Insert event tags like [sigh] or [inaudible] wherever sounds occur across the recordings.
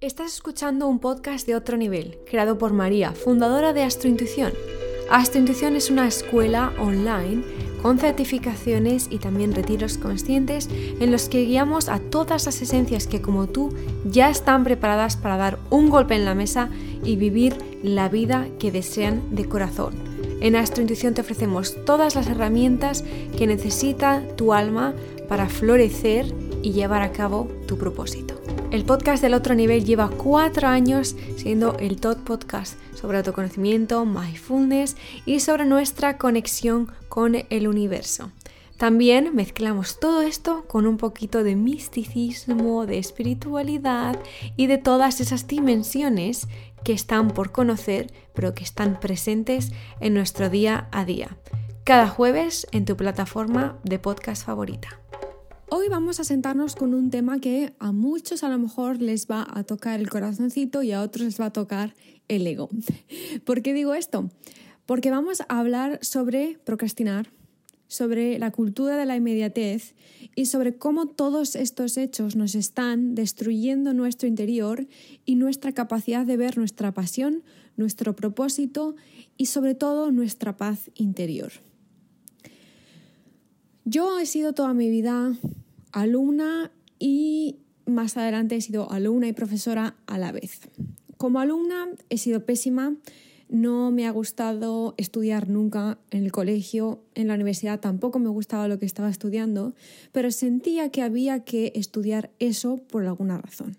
Estás escuchando un podcast de otro nivel, creado por María, fundadora de Astrointuición. Astrointuición es una escuela online con certificaciones y también retiros conscientes en los que guiamos a todas las esencias que como tú ya están preparadas para dar un golpe en la mesa y vivir la vida que desean de corazón. En Astrointuición te ofrecemos todas las herramientas que necesita tu alma para florecer y llevar a cabo tu propósito. El podcast del otro nivel lleva cuatro años siendo el top podcast sobre autoconocimiento, mindfulness y sobre nuestra conexión con el universo. También mezclamos todo esto con un poquito de misticismo, de espiritualidad y de todas esas dimensiones que están por conocer, pero que están presentes en nuestro día a día. Cada jueves en tu plataforma de podcast favorita. Hoy vamos a sentarnos con un tema que a muchos a lo mejor les va a tocar el corazoncito y a otros les va a tocar el ego. [laughs] ¿Por qué digo esto? Porque vamos a hablar sobre procrastinar, sobre la cultura de la inmediatez y sobre cómo todos estos hechos nos están destruyendo nuestro interior y nuestra capacidad de ver nuestra pasión, nuestro propósito y sobre todo nuestra paz interior. Yo he sido toda mi vida alumna y más adelante he sido alumna y profesora a la vez. Como alumna he sido pésima, no me ha gustado estudiar nunca en el colegio, en la universidad tampoco me gustaba lo que estaba estudiando, pero sentía que había que estudiar eso por alguna razón.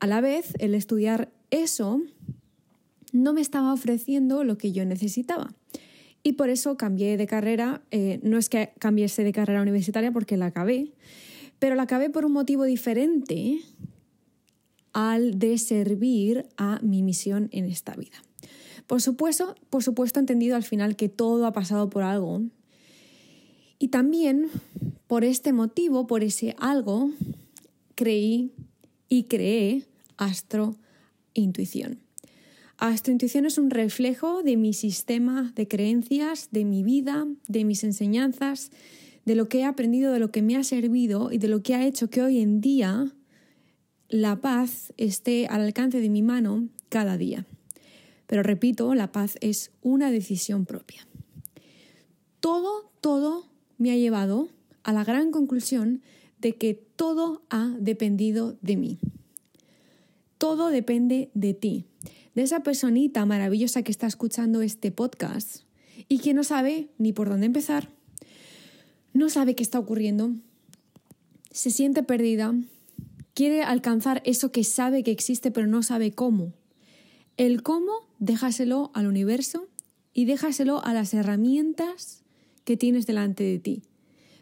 A la vez, el estudiar eso no me estaba ofreciendo lo que yo necesitaba. Y por eso cambié de carrera. Eh, no es que cambiese de carrera universitaria porque la acabé, pero la acabé por un motivo diferente al de servir a mi misión en esta vida. Por supuesto, por supuesto, he entendido al final que todo ha pasado por algo. Y también por este motivo, por ese algo, creí y creé Astro Intuición. Astrointuición es un reflejo de mi sistema de creencias, de mi vida, de mis enseñanzas, de lo que he aprendido, de lo que me ha servido y de lo que ha hecho que hoy en día la paz esté al alcance de mi mano cada día. Pero repito, la paz es una decisión propia. Todo, todo me ha llevado a la gran conclusión de que todo ha dependido de mí. Todo depende de ti de esa personita maravillosa que está escuchando este podcast y que no sabe ni por dónde empezar, no sabe qué está ocurriendo, se siente perdida, quiere alcanzar eso que sabe que existe pero no sabe cómo. El cómo, déjaselo al universo y déjaselo a las herramientas que tienes delante de ti.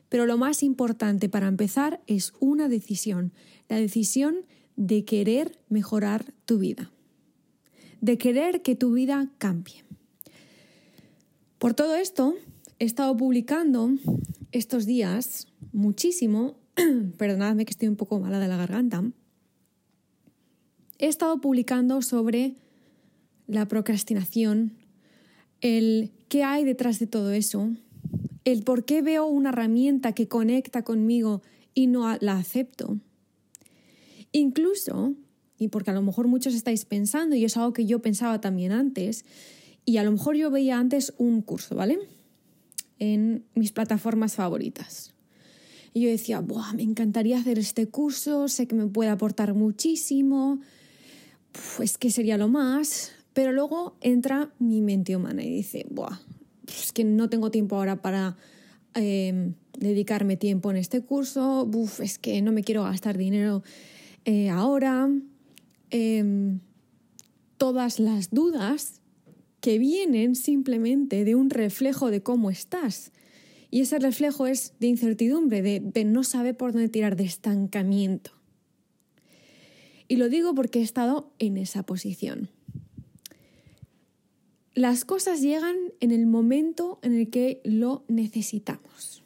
Pero lo más importante para empezar es una decisión, la decisión de querer mejorar tu vida de querer que tu vida cambie. Por todo esto, he estado publicando estos días muchísimo, [clears throat] perdonadme que estoy un poco mala de la garganta, he estado publicando sobre la procrastinación, el qué hay detrás de todo eso, el por qué veo una herramienta que conecta conmigo y no la acepto. Incluso y porque a lo mejor muchos estáis pensando, y es algo que yo pensaba también antes, y a lo mejor yo veía antes un curso, ¿vale? En mis plataformas favoritas. Y yo decía, Buah, me encantaría hacer este curso, sé que me puede aportar muchísimo, pues que sería lo más, pero luego entra mi mente humana y dice, Buah, es que no tengo tiempo ahora para em, dedicarme tiempo en este curso, Uf, es que no me quiero gastar dinero eh, ahora, Em, todas las dudas que vienen simplemente de un reflejo de cómo estás. Y ese reflejo es de incertidumbre, de, de no saber por dónde tirar, de estancamiento. Y lo digo porque he estado en esa posición. Las cosas llegan en el momento en el que lo necesitamos.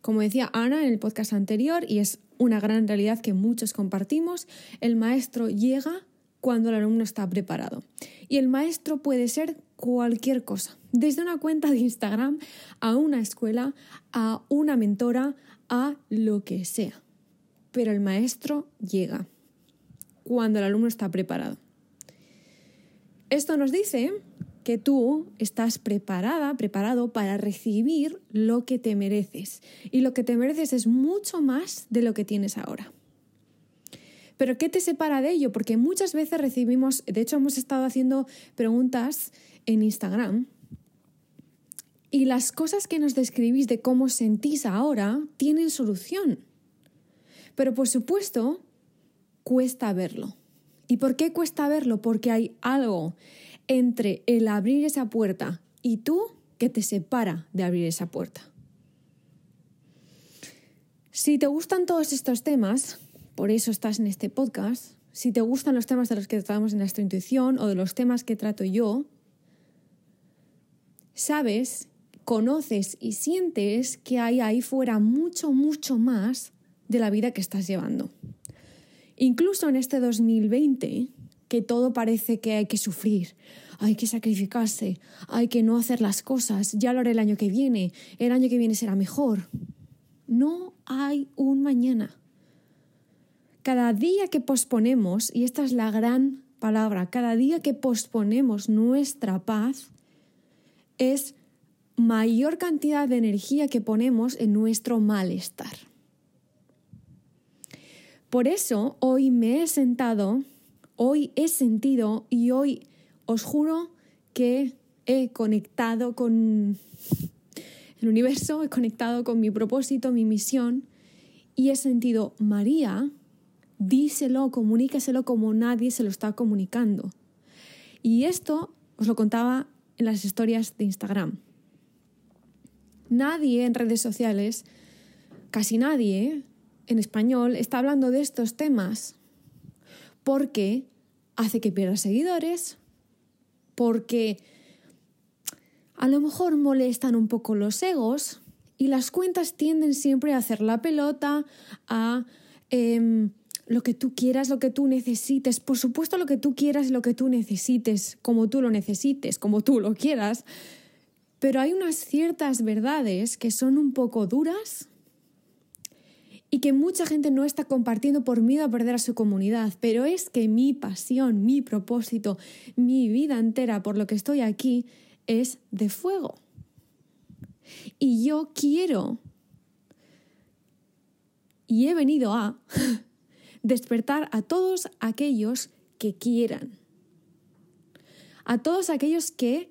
Como decía Ana en el podcast anterior, y es una gran realidad que muchos compartimos, el maestro llega cuando el alumno está preparado. Y el maestro puede ser cualquier cosa, desde una cuenta de Instagram a una escuela, a una mentora, a lo que sea. Pero el maestro llega cuando el alumno está preparado. Esto nos dice que tú estás preparada, preparado para recibir lo que te mereces. Y lo que te mereces es mucho más de lo que tienes ahora. Pero ¿qué te separa de ello? Porque muchas veces recibimos, de hecho hemos estado haciendo preguntas en Instagram y las cosas que nos describís de cómo sentís ahora tienen solución. Pero por supuesto, cuesta verlo. ¿Y por qué cuesta verlo? Porque hay algo entre el abrir esa puerta y tú que te separa de abrir esa puerta. Si te gustan todos estos temas, por eso estás en este podcast, si te gustan los temas de los que tratamos en nuestra intuición o de los temas que trato yo, sabes conoces y sientes que hay ahí fuera mucho, mucho más de la vida que estás llevando. Incluso en este 2020, que todo parece que hay que sufrir, hay que sacrificarse, hay que no hacer las cosas, ya lo haré el año que viene, el año que viene será mejor. No hay un mañana. Cada día que posponemos, y esta es la gran palabra, cada día que posponemos nuestra paz, es mayor cantidad de energía que ponemos en nuestro malestar. Por eso hoy me he sentado, hoy he sentido y hoy os juro que he conectado con el universo, he conectado con mi propósito, mi misión y he sentido, María, díselo, comunícaselo como nadie se lo está comunicando. Y esto os lo contaba en las historias de Instagram. Nadie en redes sociales, casi nadie en español, está hablando de estos temas porque hace que pierdas seguidores, porque a lo mejor molestan un poco los egos y las cuentas tienden siempre a hacer la pelota, a em, lo que tú quieras, lo que tú necesites. Por supuesto, lo que tú quieras, lo que tú necesites, como tú lo necesites, como tú lo quieras. Pero hay unas ciertas verdades que son un poco duras y que mucha gente no está compartiendo por miedo a perder a su comunidad. Pero es que mi pasión, mi propósito, mi vida entera por lo que estoy aquí es de fuego. Y yo quiero y he venido a [laughs] despertar a todos aquellos que quieran. A todos aquellos que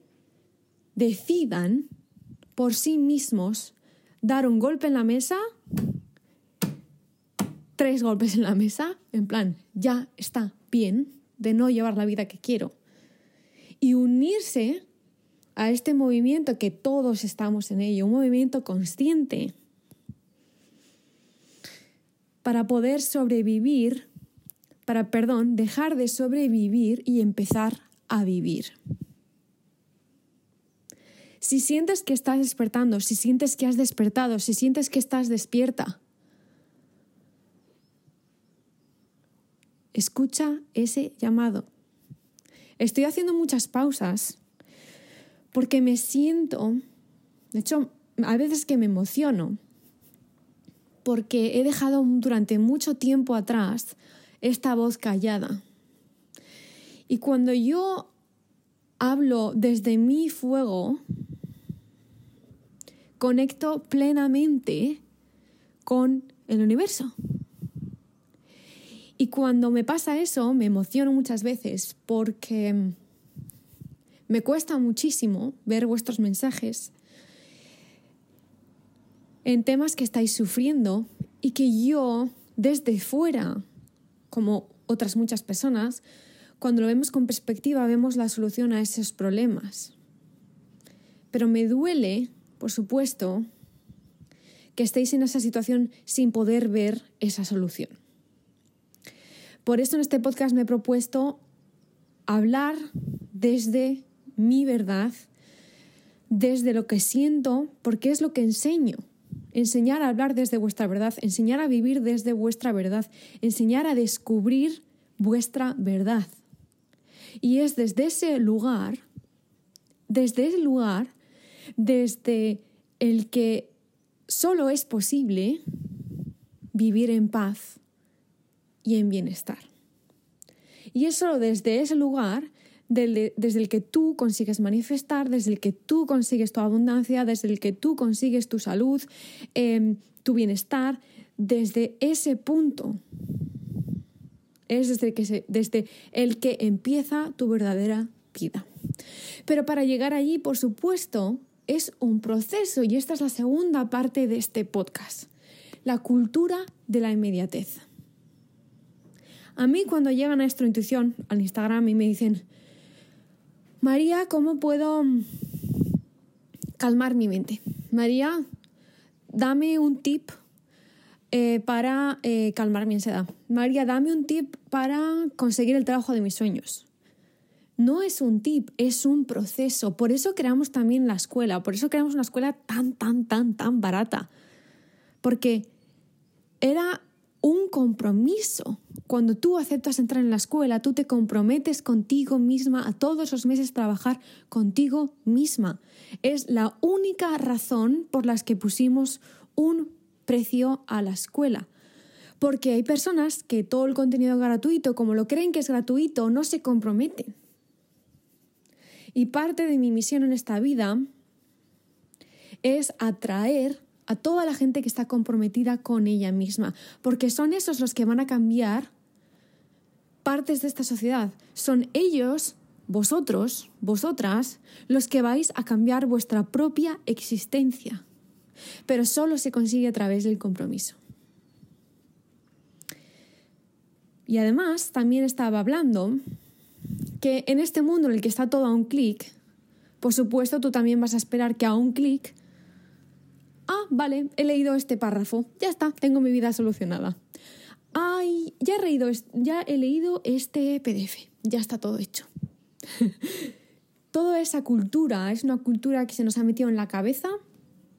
decidan por sí mismos dar un golpe en la mesa, tres golpes en la mesa, en plan, ya está bien de no llevar la vida que quiero, y unirse a este movimiento que todos estamos en ello, un movimiento consciente, para poder sobrevivir, para, perdón, dejar de sobrevivir y empezar a vivir. Si sientes que estás despertando, si sientes que has despertado, si sientes que estás despierta, escucha ese llamado. Estoy haciendo muchas pausas porque me siento, de hecho, a veces que me emociono, porque he dejado durante mucho tiempo atrás esta voz callada. Y cuando yo hablo desde mi fuego, conecto plenamente con el universo. Y cuando me pasa eso, me emociono muchas veces porque me cuesta muchísimo ver vuestros mensajes en temas que estáis sufriendo y que yo, desde fuera, como otras muchas personas, cuando lo vemos con perspectiva, vemos la solución a esos problemas. Pero me duele por supuesto, que estéis en esa situación sin poder ver esa solución. Por eso en este podcast me he propuesto hablar desde mi verdad, desde lo que siento, porque es lo que enseño. Enseñar a hablar desde vuestra verdad, enseñar a vivir desde vuestra verdad, enseñar a descubrir vuestra verdad. Y es desde ese lugar, desde ese lugar, desde el que solo es posible vivir en paz y en bienestar. Y es solo desde ese lugar desde el que tú consigues manifestar, desde el que tú consigues tu abundancia, desde el que tú consigues tu salud, em, tu bienestar, desde ese punto. Es desde, que desde el que empieza tu verdadera vida. Pero para llegar allí, por supuesto, es un proceso y esta es la segunda parte de este podcast, la cultura de la inmediatez. A mí cuando llegan a esta intuición al Instagram y me dicen, María, ¿cómo puedo calmar mi mente? María, dame un tip eh, para eh, calmar mi ansiedad. María, dame un tip para conseguir el trabajo de mis sueños no es un tip, es un proceso. Por eso creamos también la escuela, por eso creamos una escuela tan, tan, tan, tan barata. Porque era un compromiso. Cuando tú aceptas entrar en la escuela, tú te comprometes contigo misma a todos los meses trabajar contigo misma. Es la única razón por la que pusimos un precio a la escuela. Porque hay personas que todo el contenido gratuito, como lo creen que es gratuito, no se comprometen. Y parte de mi misión en esta vida es atraer a toda la gente que está comprometida con ella misma, porque son esos los que van a cambiar partes de esta sociedad. Son ellos, vosotros, vosotras, los que vais a cambiar vuestra propia existencia. Pero solo se consigue a través del compromiso. Y además también estaba hablando que en este mundo en el que está todo a un clic, por supuesto tú también vas a esperar que a un clic, vale, he leído este párrafo, ya está, tengo mi vida solucionada. Ay, ya he leído, ya he leído este PDF, ya está todo hecho. [laughs] Toda esa cultura es una cultura que se nos ha metido en la cabeza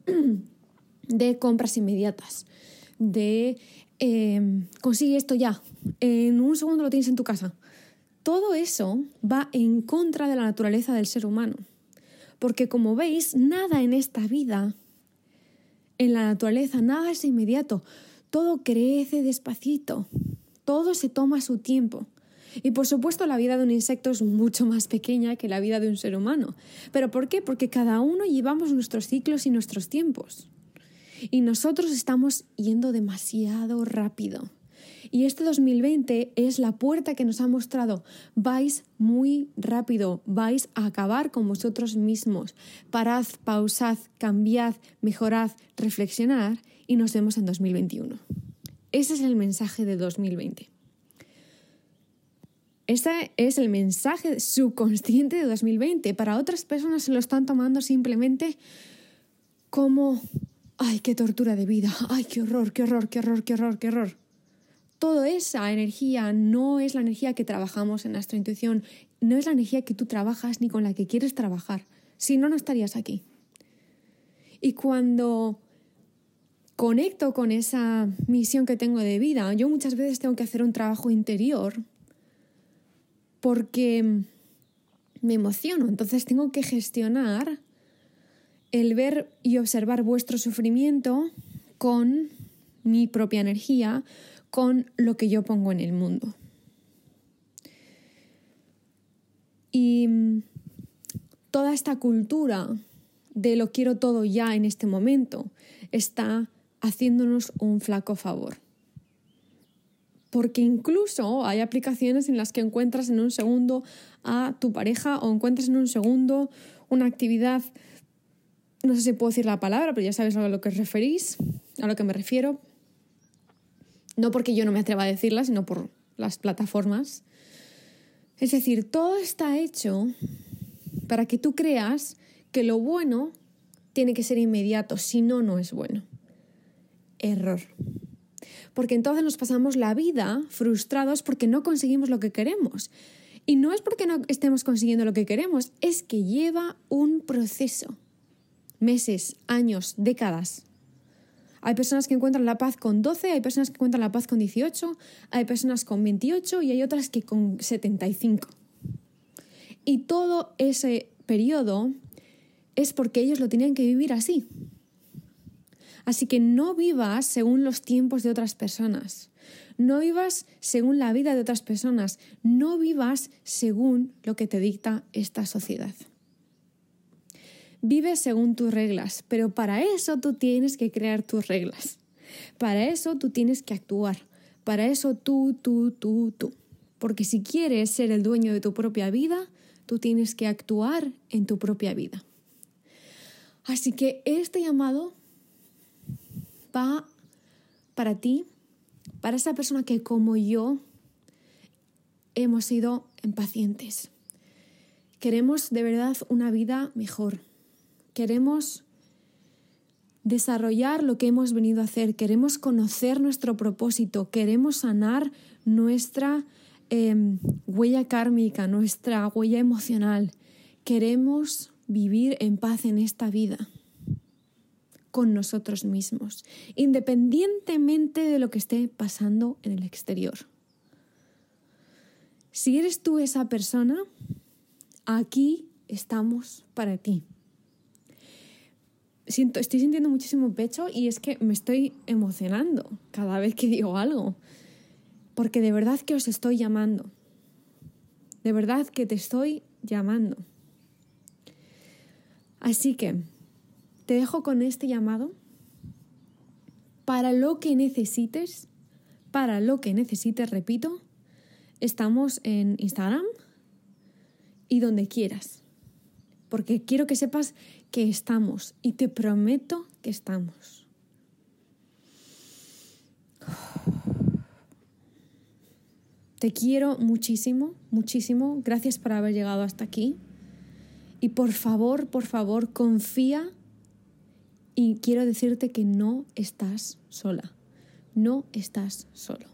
[clears throat] de compras inmediatas, de eh, consigue esto ya, en un segundo lo tienes en tu casa. Todo eso va en contra de la naturaleza del ser humano, porque como veis, nada en esta vida, en la naturaleza, nada es inmediato, todo crece despacito, todo se toma su tiempo. Y por supuesto la vida de un insecto es mucho más pequeña que la vida de un ser humano. ¿Pero por qué? Porque cada uno llevamos nuestros ciclos y nuestros tiempos. Y nosotros estamos yendo demasiado rápido. Y este 2020 es la puerta que nos ha mostrado, vais muy rápido, vais a acabar con vosotros mismos. Parad, pausad, cambiad, mejorad, reflexionad y nos vemos en 2021. Ese es el mensaje de 2020. Ese es el mensaje subconsciente de 2020. Para otras personas se lo están tomando simplemente como, ay, qué tortura de vida, ay, qué horror, qué horror, qué horror, qué horror, qué horror toda esa energía no es la energía que trabajamos en nuestra intuición, no es la energía que tú trabajas ni con la que quieres trabajar. Si no, no estarías aquí. Y cuando conecto con esa misión que tengo de vida, yo muchas veces tengo que hacer un trabajo interior porque me emociono. Entonces tengo que gestionar el ver y observar vuestro sufrimiento con mi propia energía, con lo que yo pongo en el mundo. Y mm, toda esta cultura de lo quiero todo ya en este momento está haciéndonos un flaco favor. Porque incluso hay aplicaciones en las que encuentras en un segundo a tu pareja o encuentras en un segundo una actividad, no sé si puedo decir la palabra, pero ya sabes a lo que referís, a lo que me refiero, no porque yo no me atreva a decirla, sino por las plataformas. Es decir, todo está hecho para que tú creas que lo bueno tiene que ser inmediato, si no, no es bueno. Error. Porque entonces nos pasamos la vida frustrados porque no conseguimos lo que queremos. Y no es porque no estemos consiguiendo lo que queremos, es que lleva un proceso. Meses, años, décadas. Hay personas que encuentran la paz con 12, hay personas que encuentran la paz con 18, hay personas con 28 y hay otras que con 75. Y todo ese periodo es porque ellos lo tenían que vivir así. Así que no vivas según los tiempos de otras personas. No vivas según la vida de otras personas. No vivas según lo que te dicta esta sociedad. Vive según tus reglas, pero para eso tú tienes que crear tus reglas. Para eso tú tienes que actuar. Para eso tú, tú, tú, tú. Porque si quieres ser el dueño de tu propia vida, tú tienes que actuar en tu propia vida. Así que este llamado va para ti, para esa persona que como yo hemos sido impacientes. Queremos de verdad una vida mejor. Queremos desarrollar lo que hemos venido a hacer. Queremos conocer nuestro propósito. Queremos sanar nuestra em, huella kármica, nuestra huella emocional. Queremos vivir en paz en esta vida con nosotros mismos, independientemente de lo que esté pasando en el exterior. Si eres tú esa persona, aquí estamos para ti. Siento, estoy sintiendo muchísimo pecho y es que me estoy emocionando cada vez que digo algo, porque de verdad que os estoy llamando, de verdad que te estoy llamando. Así que te dejo con este llamado. Para lo que necesites, para lo que necesites, repito, estamos en Instagram y donde quieras, porque quiero que sepas que estamos y te prometo que estamos. Te quiero muchísimo, muchísimo. Gracias por haber llegado hasta aquí. Y por favor, por favor, confía y quiero decirte que no estás sola, no estás solo.